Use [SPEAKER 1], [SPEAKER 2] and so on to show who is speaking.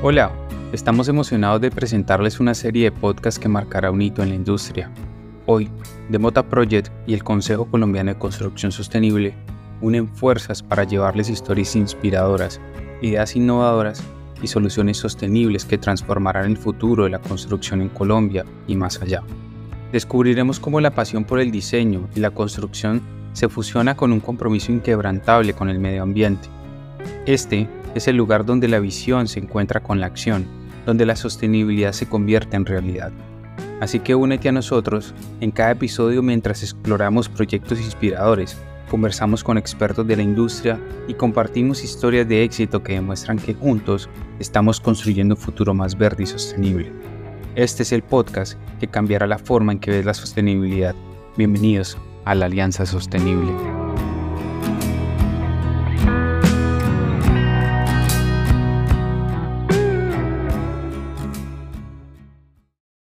[SPEAKER 1] Hola, estamos emocionados de presentarles una serie de podcasts que marcará un hito en la industria. Hoy, Demota Project y el Consejo Colombiano de Construcción Sostenible unen fuerzas para llevarles historias inspiradoras, ideas innovadoras y soluciones sostenibles que transformarán el futuro de la construcción en Colombia y más allá. Descubriremos cómo la pasión por el diseño y la construcción se fusiona con un compromiso inquebrantable con el medio ambiente. Este es el lugar donde la visión se encuentra con la acción, donde la sostenibilidad se convierte en realidad. Así que únete a nosotros en cada episodio mientras exploramos proyectos inspiradores, conversamos con expertos de la industria y compartimos historias de éxito que demuestran que juntos estamos construyendo un futuro más verde y sostenible. Este es el podcast que cambiará la forma en que ves la sostenibilidad. Bienvenidos a la Alianza Sostenible.